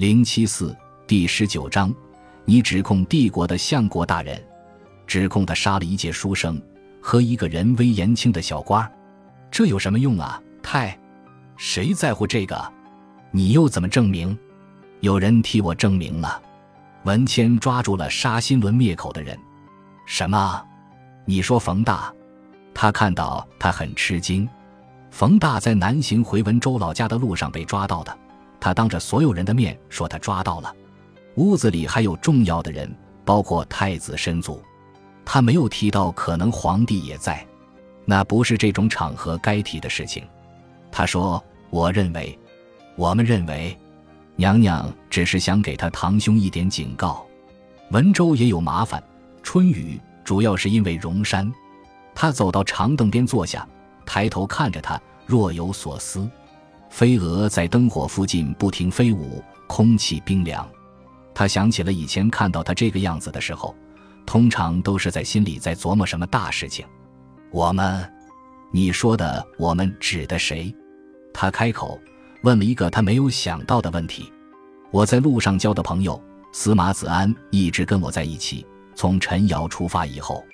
零七四第十九章，你指控帝国的相国大人，指控他杀了一介书生和一个人微言轻的小官，这有什么用啊？太，谁在乎这个？你又怎么证明？有人替我证明了。文谦抓住了杀新伦灭口的人。什么？你说冯大？他看到他很吃惊。冯大在南行回文州老家的路上被抓到的。他当着所有人的面说他抓到了，屋子里还有重要的人，包括太子申祖。他没有提到可能皇帝也在，那不是这种场合该提的事情。他说：“我认为，我们认为，娘娘只是想给他堂兄一点警告。文州也有麻烦，春雨主要是因为荣山。”他走到长凳边坐下，抬头看着他，若有所思。飞蛾在灯火附近不停飞舞，空气冰凉。他想起了以前看到他这个样子的时候，通常都是在心里在琢磨什么大事情。我们，你说的我们指的谁？他开口问了一个他没有想到的问题。我在路上交的朋友司马子安一直跟我在一起。从陈瑶出发以后，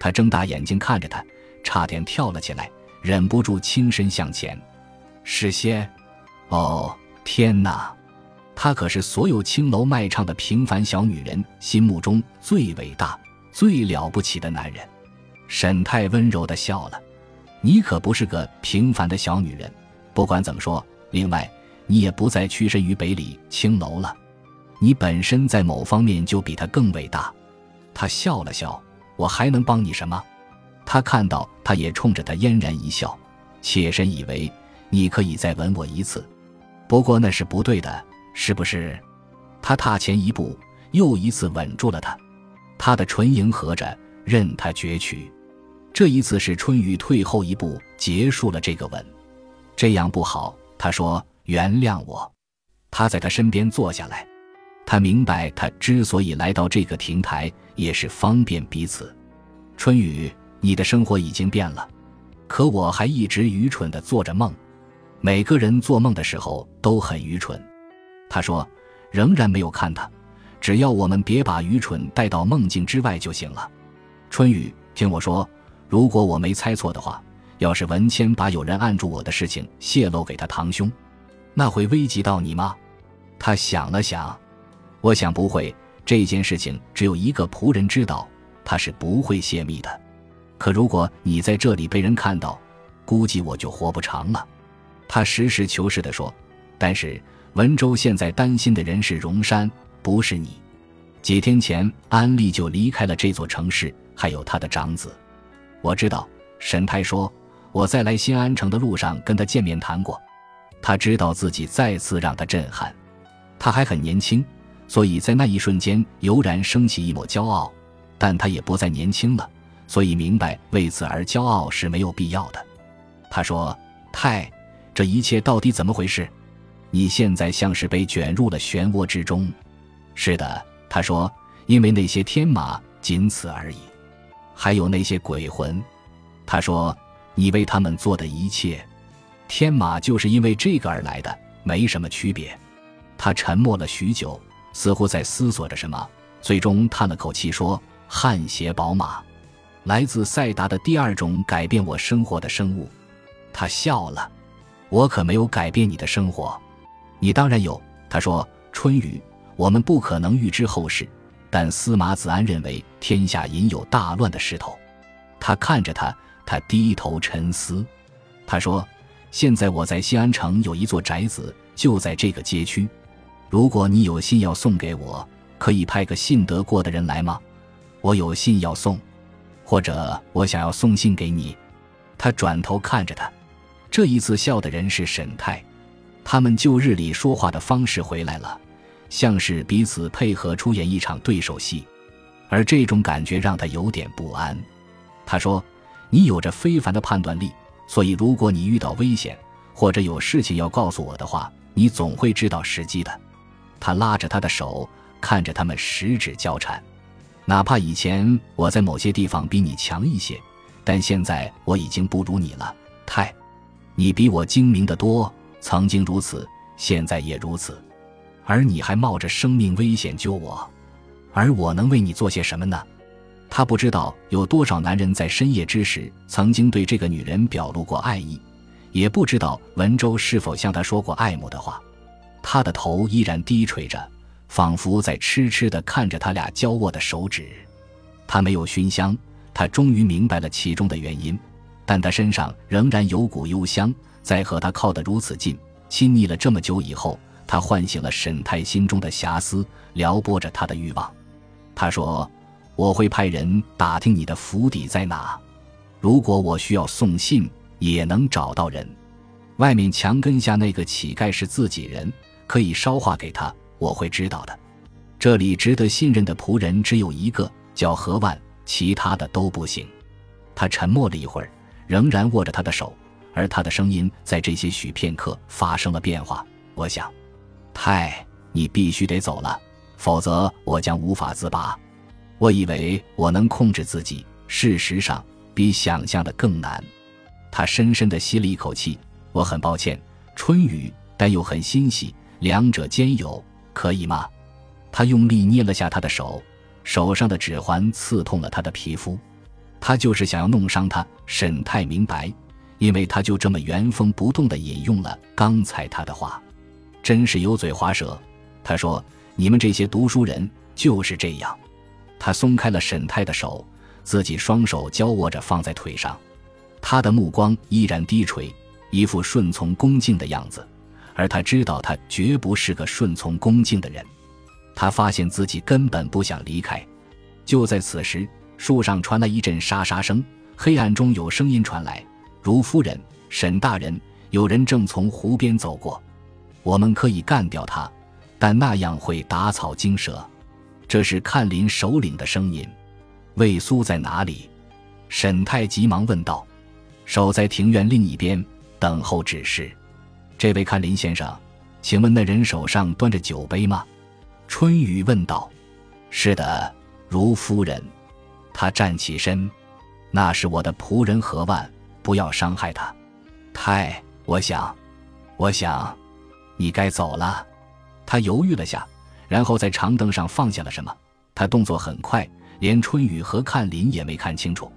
他睁大眼睛看着他，差点跳了起来，忍不住轻身向前。诗仙，哦天哪，她可是所有青楼卖唱的平凡小女人心目中最伟大、最了不起的男人。沈太温柔地笑了，你可不是个平凡的小女人。不管怎么说，另外你也不再屈身于北里青楼了，你本身在某方面就比他更伟大。他笑了笑，我还能帮你什么？他看到他也冲着他嫣然一笑，妾身以为。你可以再吻我一次，不过那是不对的，是不是？他踏前一步，又一次吻住了她，他的唇迎合着，任他攫取。这一次是春雨退后一步，结束了这个吻。这样不好，他说：“原谅我。”他在他身边坐下来，他明白，他之所以来到这个亭台，也是方便彼此。春雨，你的生活已经变了，可我还一直愚蠢地做着梦。每个人做梦的时候都很愚蠢，他说，仍然没有看他，只要我们别把愚蠢带到梦境之外就行了。春雨，听我说，如果我没猜错的话，要是文谦把有人按住我的事情泄露给他堂兄，那会危及到你吗？他想了想，我想不会。这件事情只有一个仆人知道，他是不会泄密的。可如果你在这里被人看到，估计我就活不长了。他实事求是地说：“但是文州现在担心的人是荣山，不是你。几天前安利就离开了这座城市，还有他的长子。我知道。”沈太说：“我在来新安城的路上跟他见面谈过，他知道自己再次让他震撼。他还很年轻，所以在那一瞬间油然升起一抹骄傲。但他也不再年轻了，所以明白为此而骄傲是没有必要的。”他说：“太。”这一切到底怎么回事？你现在像是被卷入了漩涡之中。是的，他说，因为那些天马仅此而已。还有那些鬼魂，他说，你为他们做的一切，天马就是因为这个而来的，没什么区别。他沉默了许久，似乎在思索着什么，最终叹了口气说：“汗血宝马，来自赛达的第二种改变我生活的生物。”他笑了。我可没有改变你的生活，你当然有。他说：“春雨，我们不可能预知后事，但司马子安认为天下隐有大乱的势头。”他看着他，他低头沉思。他说：“现在我在西安城有一座宅子，就在这个街区。如果你有信要送给我，可以派个信得过的人来吗？我有信要送，或者我想要送信给你。”他转头看着他。这一次笑的人是沈泰，他们旧日里说话的方式回来了，像是彼此配合出演一场对手戏，而这种感觉让他有点不安。他说：“你有着非凡的判断力，所以如果你遇到危险或者有事情要告诉我的话，你总会知道时机的。”他拉着他的手，看着他们十指交缠。哪怕以前我在某些地方比你强一些，但现在我已经不如你了，太。你比我精明的多，曾经如此，现在也如此。而你还冒着生命危险救我，而我能为你做些什么呢？他不知道有多少男人在深夜之时曾经对这个女人表露过爱意，也不知道文州是否向他说过爱慕的话。他的头依然低垂着，仿佛在痴痴地看着他俩交握的手指。他没有熏香，他终于明白了其中的原因，但他身上仍然有股幽香，在和他靠得如此近、亲昵了这么久以后，他唤醒了沈太心中的遐思，撩拨着他的欲望。他说。我会派人打听你的府邸在哪，如果我需要送信，也能找到人。外面墙根下那个乞丐是自己人，可以捎话给他，我会知道的。这里值得信任的仆人只有一个，叫何万，其他的都不行。他沉默了一会儿，仍然握着他的手，而他的声音在这些许片刻发生了变化。我想，太，你必须得走了，否则我将无法自拔。我以为我能控制自己，事实上比想象的更难。他深深地吸了一口气。我很抱歉，春雨，但又很欣喜，两者兼有，可以吗？他用力捏了下他的手，手上的指环刺痛了他的皮肤。他就是想要弄伤他。沈太明白，因为他就这么原封不动地引用了刚才他的话，真是油嘴滑舌。他说：“你们这些读书人就是这样。”他松开了沈太的手，自己双手交握着放在腿上，他的目光依然低垂，一副顺从恭敬的样子。而他知道他绝不是个顺从恭敬的人。他发现自己根本不想离开。就在此时，树上传来一阵沙沙声，黑暗中有声音传来：“如夫人，沈大人，有人正从湖边走过，我们可以干掉他，但那样会打草惊蛇。”这是看林首领的声音，魏苏在哪里？沈太急忙问道。守在庭院另一边，等候指示。这位看林先生，请问那人手上端着酒杯吗？春雨问道。是的，如夫人。他站起身。那是我的仆人何万，不要伤害他。太，我想，我想，你该走了。他犹豫了下。然后在长凳上放下了什么？他动作很快，连春雨和看林也没看清楚。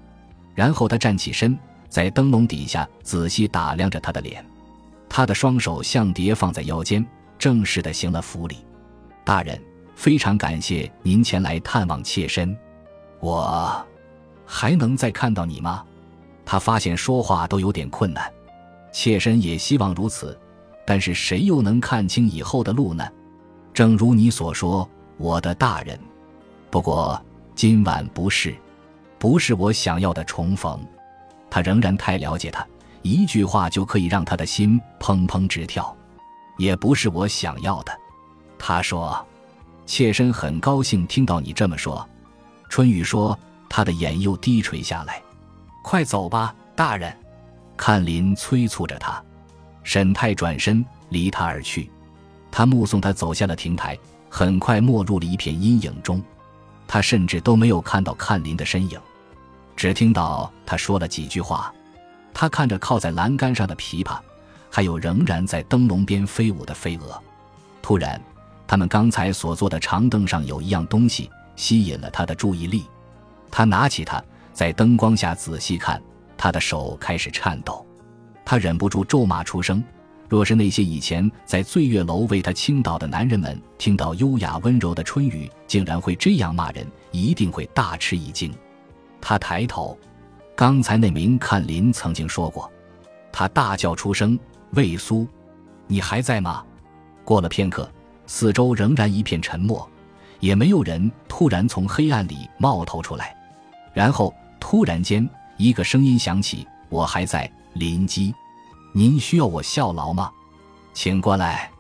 然后他站起身，在灯笼底下仔细打量着他的脸。他的双手像碟放在腰间，正式的行了福礼。大人，非常感谢您前来探望妾身。我还能再看到你吗？他发现说话都有点困难。妾身也希望如此，但是谁又能看清以后的路呢？正如你所说，我的大人。不过今晚不是，不是我想要的重逢。他仍然太了解他，一句话就可以让他的心砰砰直跳。也不是我想要的。他说：“妾身很高兴听到你这么说。”春雨说，他的眼又低垂下来。快走吧，大人。看林催促着他。沈太转身离他而去。他目送他走下了亭台，很快没入了一片阴影中。他甚至都没有看到看林的身影，只听到他说了几句话。他看着靠在栏杆上的琵琶，还有仍然在灯笼边飞舞的飞蛾。突然，他们刚才所坐的长凳上有一样东西吸引了他的注意力。他拿起它，在灯光下仔细看，他的手开始颤抖。他忍不住咒骂出声。若是那些以前在醉月楼为他倾倒的男人们听到优雅温柔的春雨竟然会这样骂人，一定会大吃一惊。他抬头，刚才那名看林曾经说过。他大叫出声：“魏苏，你还在吗？”过了片刻，四周仍然一片沉默，也没有人突然从黑暗里冒头出来。然后突然间，一个声音响起：“我还在，林基。”您需要我效劳吗？请过来。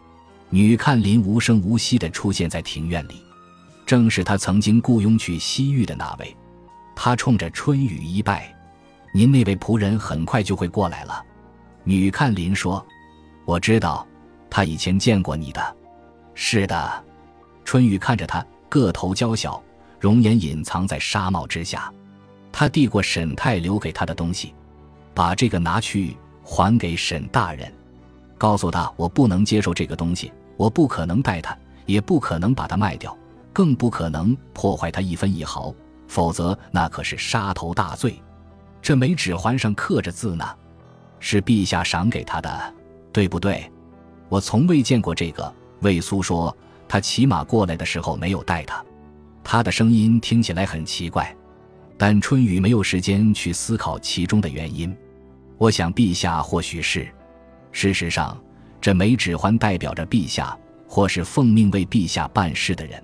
女看林无声无息地出现在庭院里，正是他曾经雇佣去西域的那位。他冲着春雨一拜：“您那位仆人很快就会过来了。”女看林说：“我知道，他以前见过你的。”是的。春雨看着他，个头娇小，容颜隐藏在纱帽之下。他递过沈太留给他的东西：“把这个拿去。”还给沈大人，告诉他我不能接受这个东西，我不可能带他，也不可能把它卖掉，更不可能破坏它一分一毫，否则那可是杀头大罪。这枚指环上刻着字呢，是陛下赏给他的，对不对？我从未见过这个。魏苏说，他骑马过来的时候没有带他。他的声音听起来很奇怪，但春雨没有时间去思考其中的原因。我想，陛下或许是。事实上，这枚指环代表着陛下，或是奉命为陛下办事的人。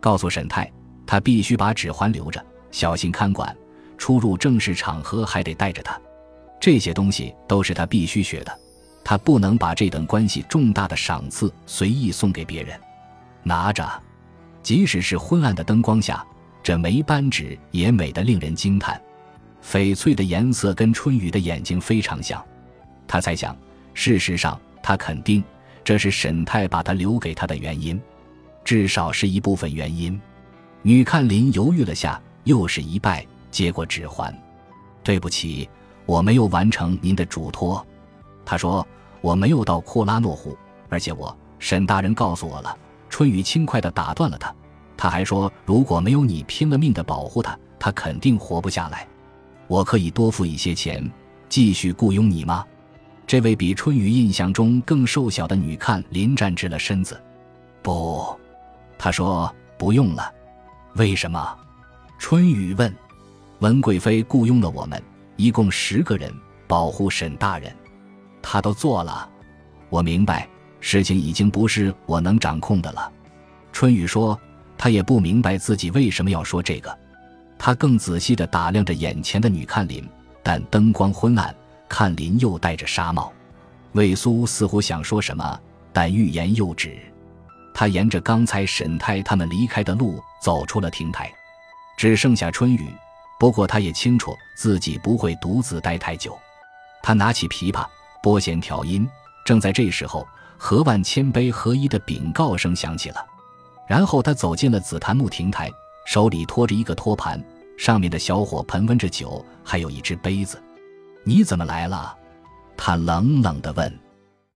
告诉沈泰，他必须把指环留着，小心看管。出入正式场合还得带着它。这些东西都是他必须学的。他不能把这等关系重大的赏赐随意送给别人。拿着，即使是昏暗的灯光下，这枚扳指也美得令人惊叹。翡翠的颜色跟春雨的眼睛非常像。他猜想。事实上，他肯定这是沈太把他留给他的原因，至少是一部分原因。女看林犹豫了下，又是一拜，接过指环。对不起，我没有完成您的嘱托。他说：“我没有到库拉诺湖，而且我沈大人告诉我了。”春雨轻快地打断了他。他还说：“如果没有你拼了命地保护他，他肯定活不下来。我可以多付一些钱，继续雇佣你吗？”这位比春雨印象中更瘦小的女看林站直了身子。不，她说不用了。为什么？春雨问。文贵妃雇佣了我们，一共十个人，保护沈大人。她都做了。我明白，事情已经不是我能掌控的了。春雨说，他也不明白自己为什么要说这个。他更仔细地打量着眼前的女看林，但灯光昏暗。看林又戴着纱帽，魏苏似乎想说什么，但欲言又止。他沿着刚才沈太他们离开的路走出了亭台，只剩下春雨。不过他也清楚自己不会独自待太久。他拿起琵琶，拨弦调音。正在这时候，何万千杯合一的禀告声响起了。然后他走进了紫檀木亭台，手里托着一个托盘，上面的小火盆温着酒，还有一只杯子。你怎么来了？他冷冷地问。